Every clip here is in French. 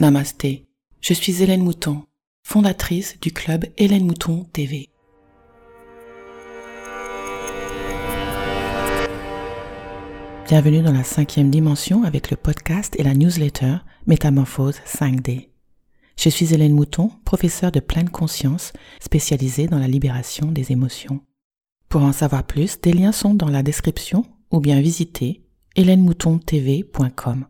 Namasté, je suis Hélène Mouton, fondatrice du club Hélène Mouton TV. Bienvenue dans la cinquième dimension avec le podcast et la newsletter Métamorphose 5D. Je suis Hélène Mouton, professeure de pleine conscience spécialisée dans la libération des émotions. Pour en savoir plus, des liens sont dans la description ou bien visitez hélènemoutontv.com.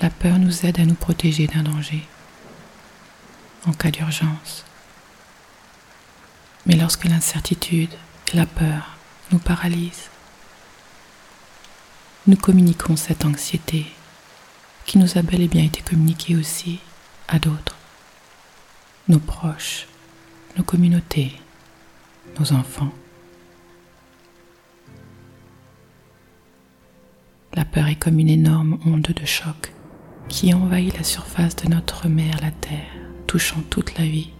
La peur nous aide à nous protéger d'un danger en cas d'urgence. Mais lorsque l'incertitude et la peur nous paralysent, nous communiquons cette anxiété qui nous a bel et bien été communiquée aussi à d'autres, nos proches, nos communautés, nos enfants. La peur est comme une énorme onde de choc qui envahit la surface de notre mère, la Terre, touchant toute la vie.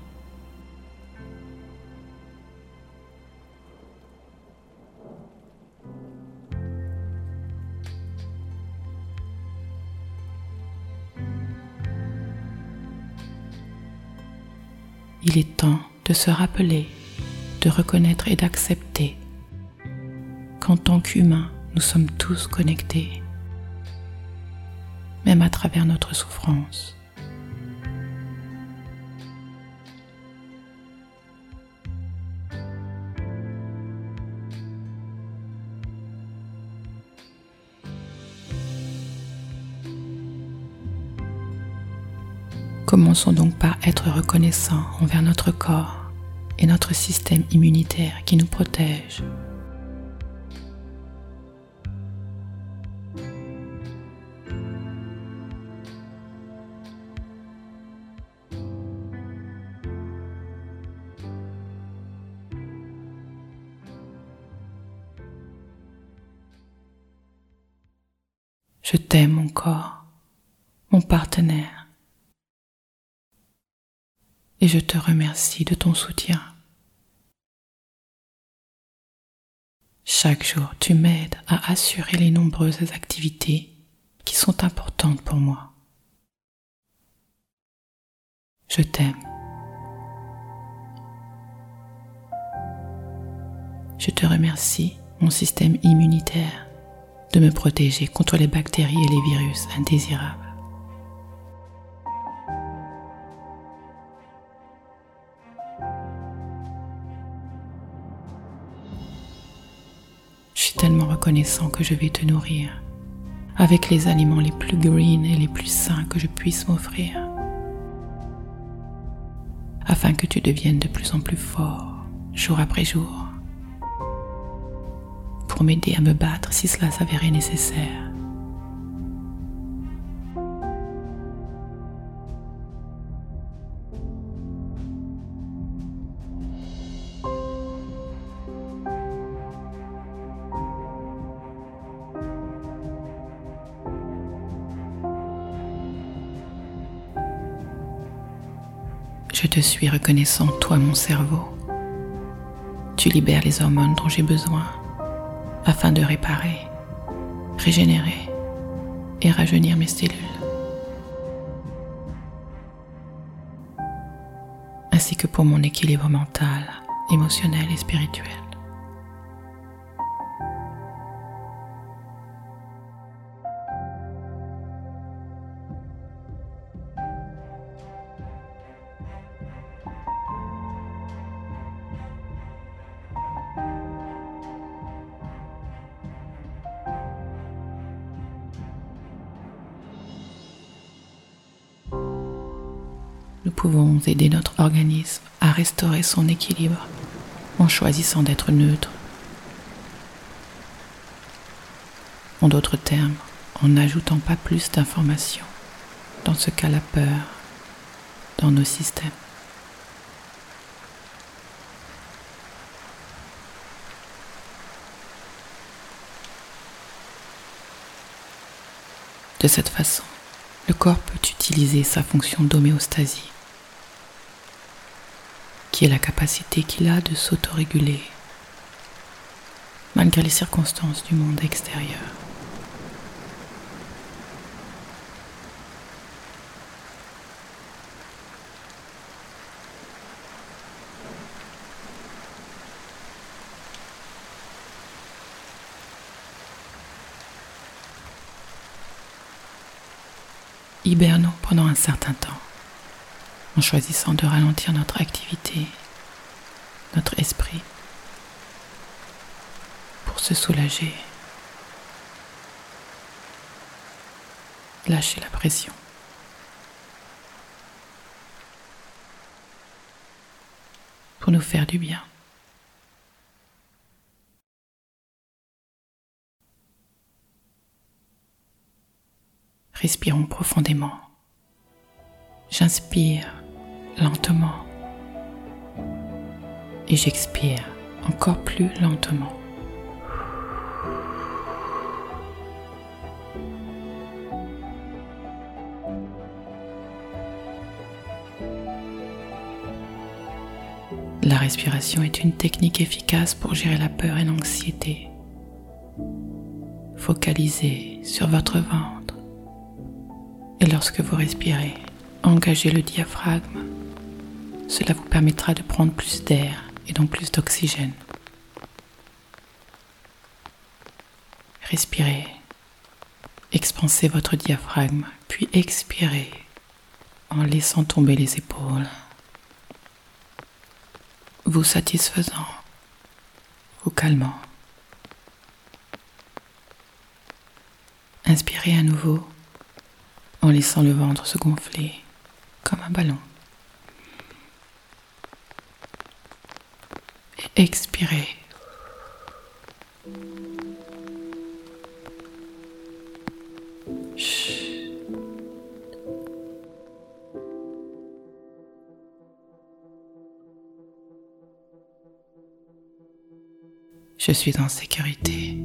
Il est temps de se rappeler, de reconnaître et d'accepter qu'en tant qu'humains, nous sommes tous connectés même à travers notre souffrance. Commençons donc par être reconnaissants envers notre corps et notre système immunitaire qui nous protège Je t'aime mon corps, mon partenaire. Et je te remercie de ton soutien. Chaque jour, tu m'aides à assurer les nombreuses activités qui sont importantes pour moi. Je t'aime. Je te remercie, mon système immunitaire, de me protéger contre les bactéries et les virus indésirables. Je suis tellement reconnaissant que je vais te nourrir avec les aliments les plus green et les plus sains que je puisse m'offrir, afin que tu deviennes de plus en plus fort jour après jour pour m'aider à me battre si cela s'avérait nécessaire. Je te suis reconnaissant, toi mon cerveau. Tu libères les hormones dont j'ai besoin afin de réparer, régénérer et rajeunir mes cellules, ainsi que pour mon équilibre mental, émotionnel et spirituel. Nous pouvons aider notre organisme à restaurer son équilibre en choisissant d'être neutre. En d'autres termes, en n'ajoutant pas plus d'informations, dans ce cas la peur, dans nos systèmes. De cette façon, le corps peut utiliser sa fonction d'homéostasie qui est la capacité qu'il a de s'autoréguler malgré les circonstances du monde extérieur. Hibernons pendant un certain temps en choisissant de ralentir notre activité, notre esprit, pour se soulager, lâcher la pression. pour nous faire du bien. Respirons profondément. J'inspire lentement et j'expire encore plus lentement. La respiration est une technique efficace pour gérer la peur et l'anxiété. Focalisez sur votre ventre et lorsque vous respirez, engagez le diaphragme cela vous permettra de prendre plus d'air et donc plus d'oxygène. Respirez, expansez votre diaphragme, puis expirez en laissant tomber les épaules, vous satisfaisant, vous calmant. Inspirez à nouveau en laissant le ventre se gonfler comme un ballon. Expirez. Je suis en sécurité.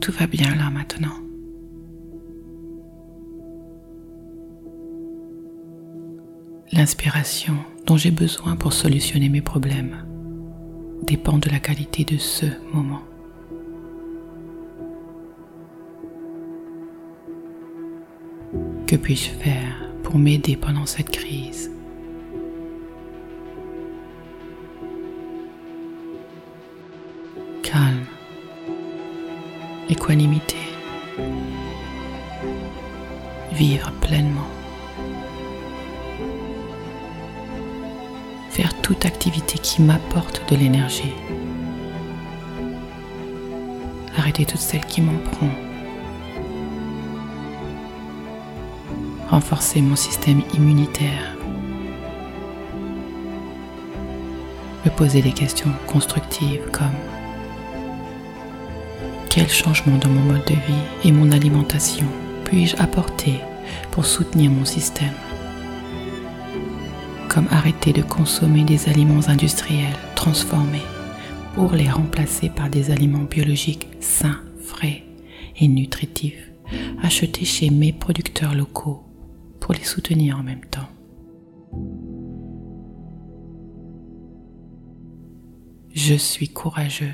Tout va bien là maintenant. L'inspiration dont j'ai besoin pour solutionner mes problèmes dépend de la qualité de ce moment. Que puis-je faire pour m'aider pendant cette crise? Calme, équanimité, vivre pleinement. Toute activité qui m'apporte de l'énergie. Arrêter toutes celles qui m'en prend. Renforcer mon système immunitaire. Me poser des questions constructives comme quel changement dans mon mode de vie et mon alimentation puis-je apporter pour soutenir mon système? Comme arrêter de consommer des aliments industriels transformés pour les remplacer par des aliments biologiques sains, frais et nutritifs, achetés chez mes producteurs locaux pour les soutenir en même temps. Je suis courageux.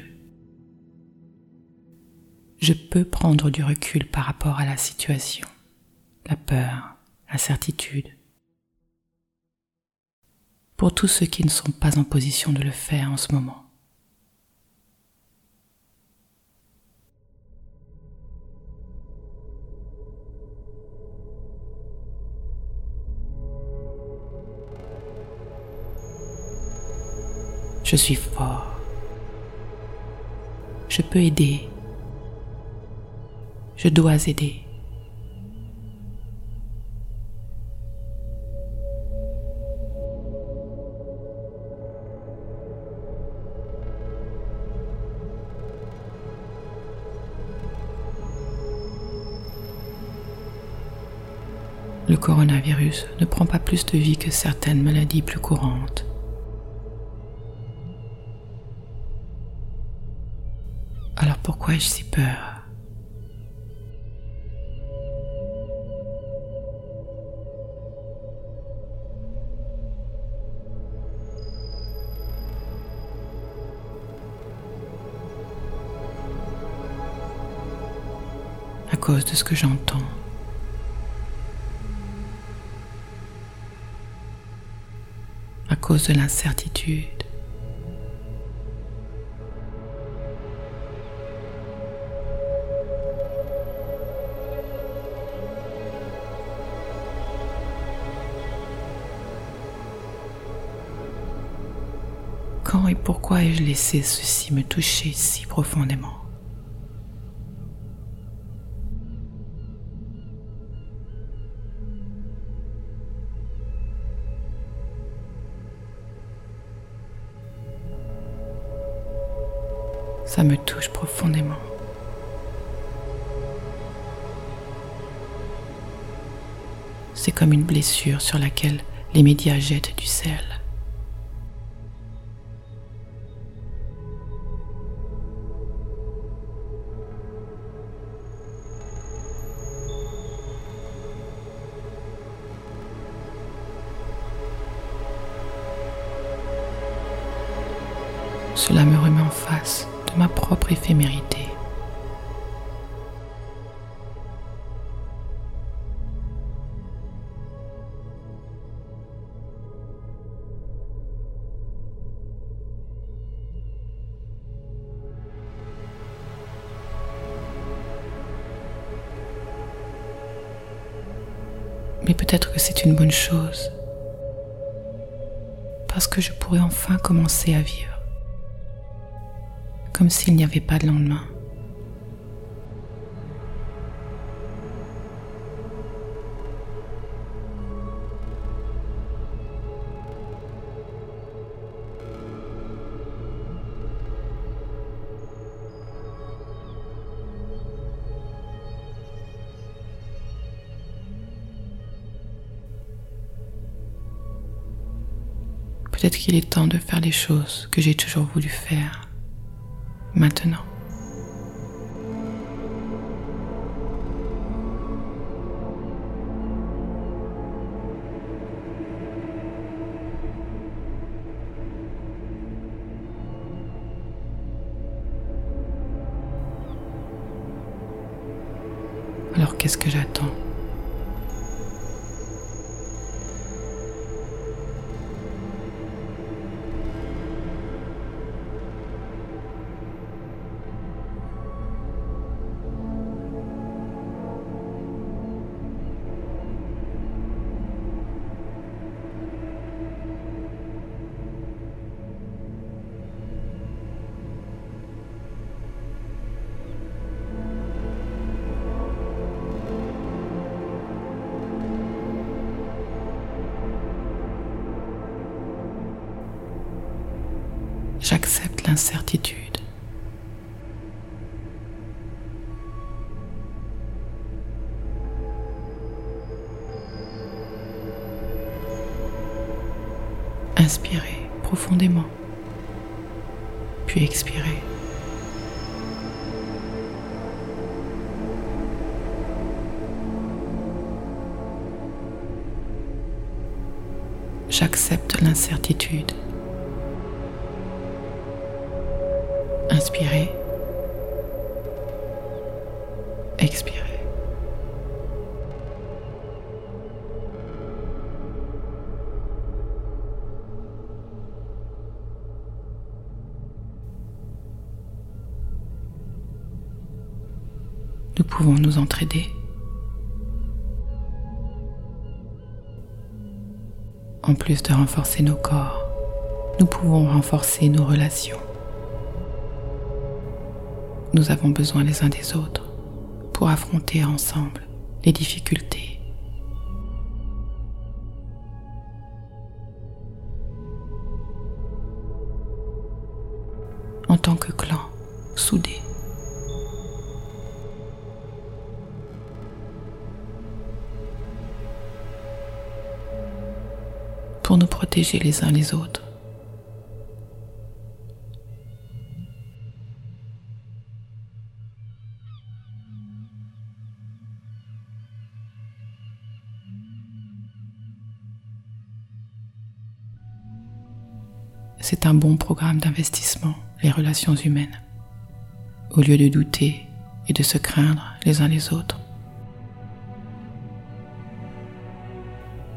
Je peux prendre du recul par rapport à la situation, la peur, la certitude, pour tous ceux qui ne sont pas en position de le faire en ce moment. Je suis fort. Je peux aider. Je dois aider. coronavirus ne prend pas plus de vie que certaines maladies plus courantes. Alors pourquoi ai-je si peur? À cause de ce que j'entends. Cause de l'incertitude. Quand et pourquoi ai-je laissé ceci me toucher si profondément? Ça me touche profondément. C'est comme une blessure sur laquelle les médias jettent du sel. Cela me remet en face ma propre éphémérité. Mais peut-être que c'est une bonne chose, parce que je pourrais enfin commencer à vivre comme s'il n'y avait pas de lendemain. Peut-être qu'il est temps de faire les choses que j'ai toujours voulu faire maintenant. J'accepte l'incertitude. Inspirez profondément, puis expirez. J'accepte l'incertitude. Nous pouvons nous entraider. En plus de renforcer nos corps, nous pouvons renforcer nos relations. Nous avons besoin les uns des autres pour affronter ensemble les difficultés. En tant que clan soudé. Pour nous protéger les uns les autres. c'est un bon programme d'investissement, les relations humaines. Au lieu de douter, et de se craindre les uns les autres.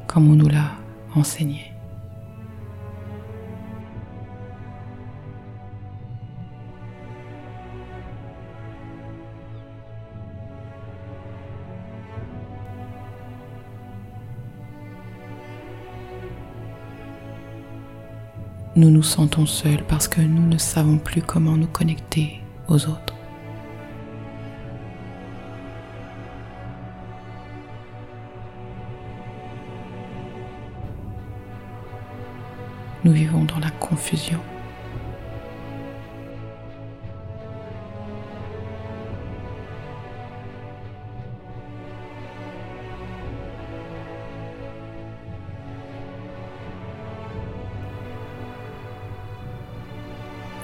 Comme on nous l'a Nous nous sentons seuls parce que nous ne savons plus comment nous connecter aux autres.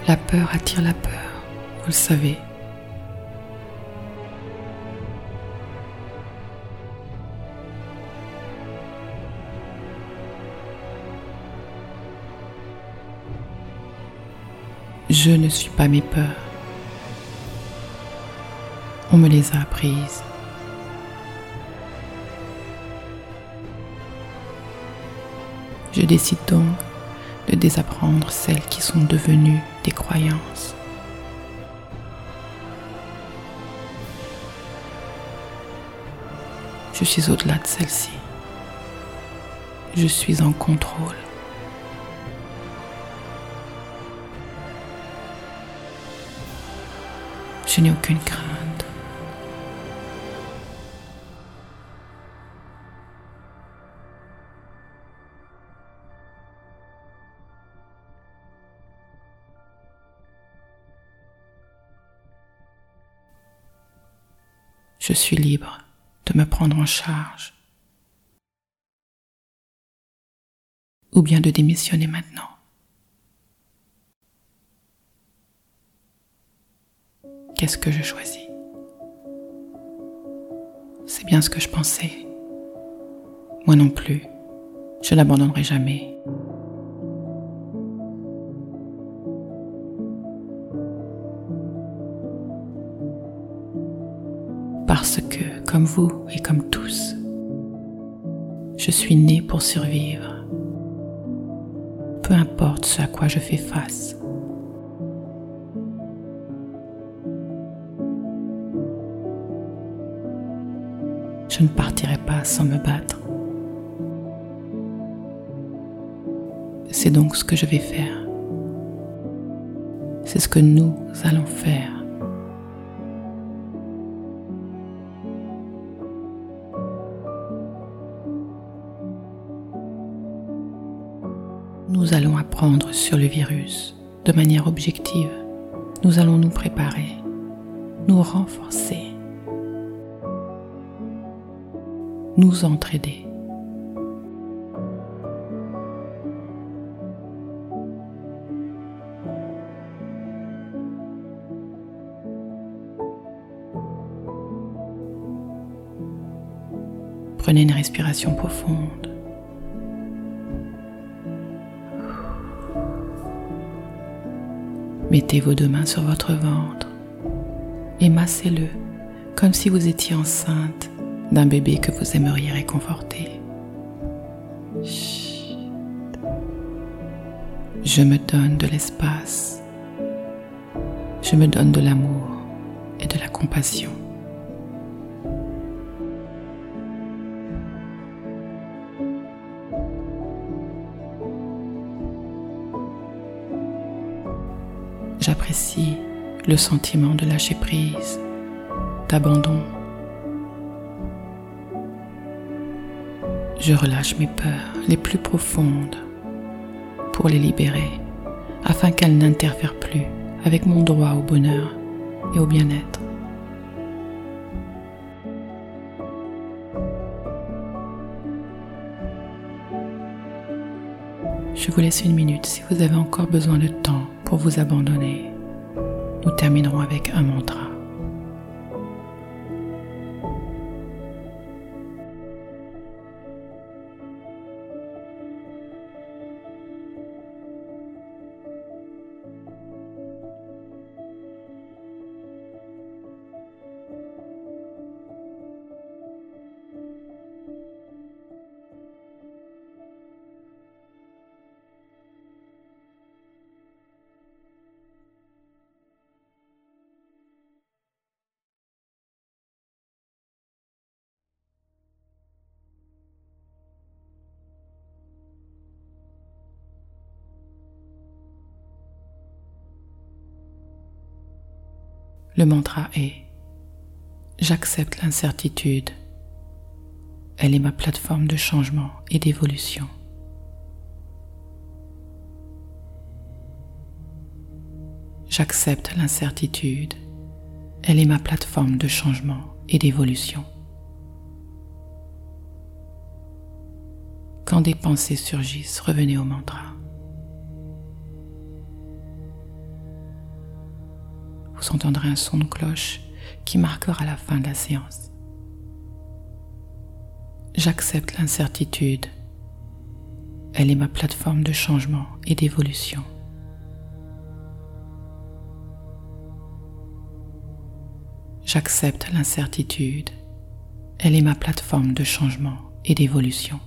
La peur attire la peur, vous le savez. Je ne suis pas mes peurs. On me les a apprises. Je décide donc de désapprendre celles qui sont devenues des croyances. Je suis au-delà de celles-ci. Je suis en contrôle. Je n'ai aucune crainte. je suis libre de me prendre en charge. Ou bien de démissionner maintenant. Qu'est-ce que je choisis C'est bien ce que je pensais. Moi non plus, je n'abandonnerai jamais. parce que, comme vous et comme tous, je suis né pour survivre. Peu importe ce à quoi je fais face. Je ne partirai pas sans me battre. C'est donc ce que je vais faire. C'est ce que nous allons faire. nous allons apprendre sur le virus de manière objective. Nous allons nous préparer, nous renforcer, nous entraider. Prenez une respiration profonde. Mettez vos deux mains sur votre ventre et massez-le comme si vous étiez enceinte d'un bébé que vous aimeriez réconforter. Je me donne de l'espace. Je me donne de l'amour et de la compassion. J'apprécie le sentiment de lâcher prise, d'abandon. Je relâche mes peurs les plus profondes pour les libérer afin qu'elles n'interfèrent plus avec mon droit au bonheur et au bien-être. Je vous laisse une minute si vous avez encore besoin de temps pour vous abandonner. Nous terminerons avec un mantra. Le mantra est J'accepte l'incertitude. Elle est ma plateforme de changement et d'évolution. J'accepte l'incertitude. Elle est ma plateforme de changement et d'évolution. Quand des pensées surgissent, revenez au mantra. Vous entendrez un son de cloche qui marquera la fin de la séance. J'accepte l'incertitude. Elle est ma plateforme de changement et d'évolution. J'accepte l'incertitude. Elle est ma plateforme de changement et d'évolution.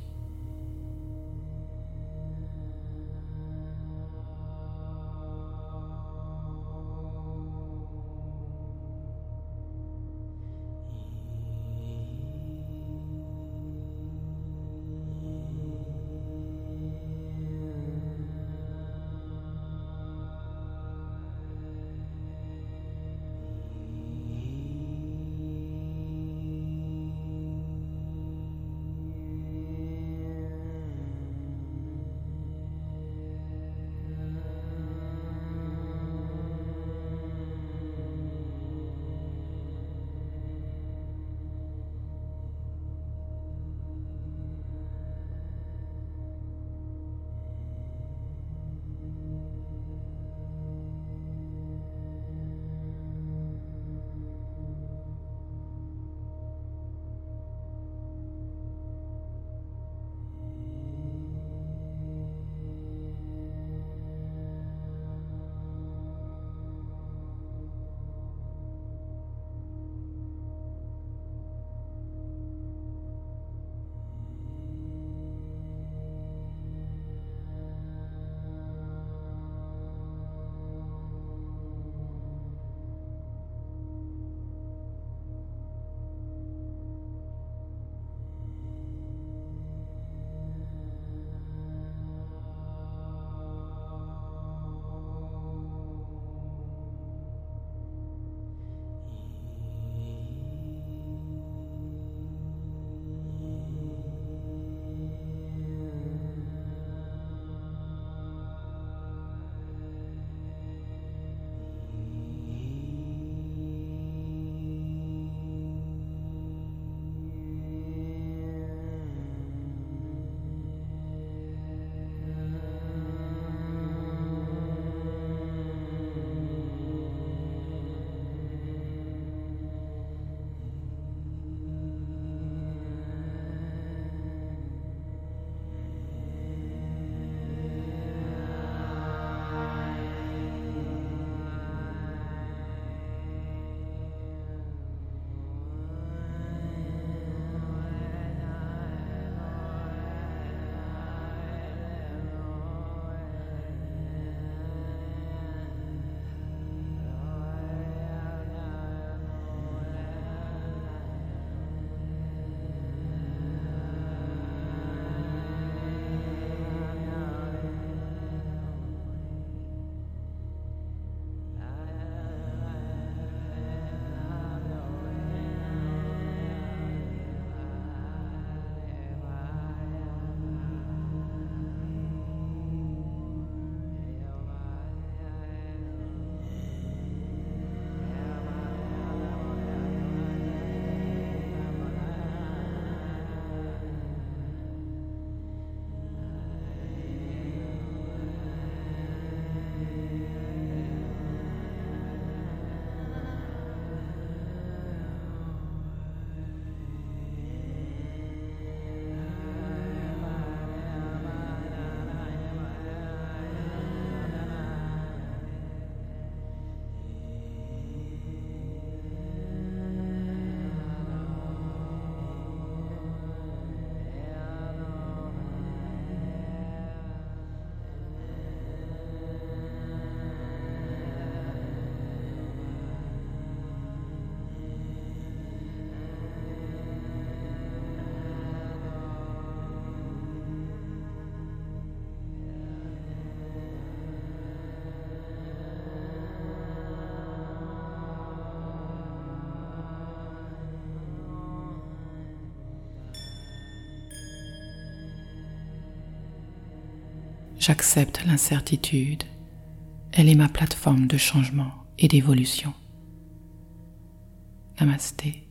J'accepte l'incertitude. Elle est ma plateforme de changement et d'évolution. Namasté.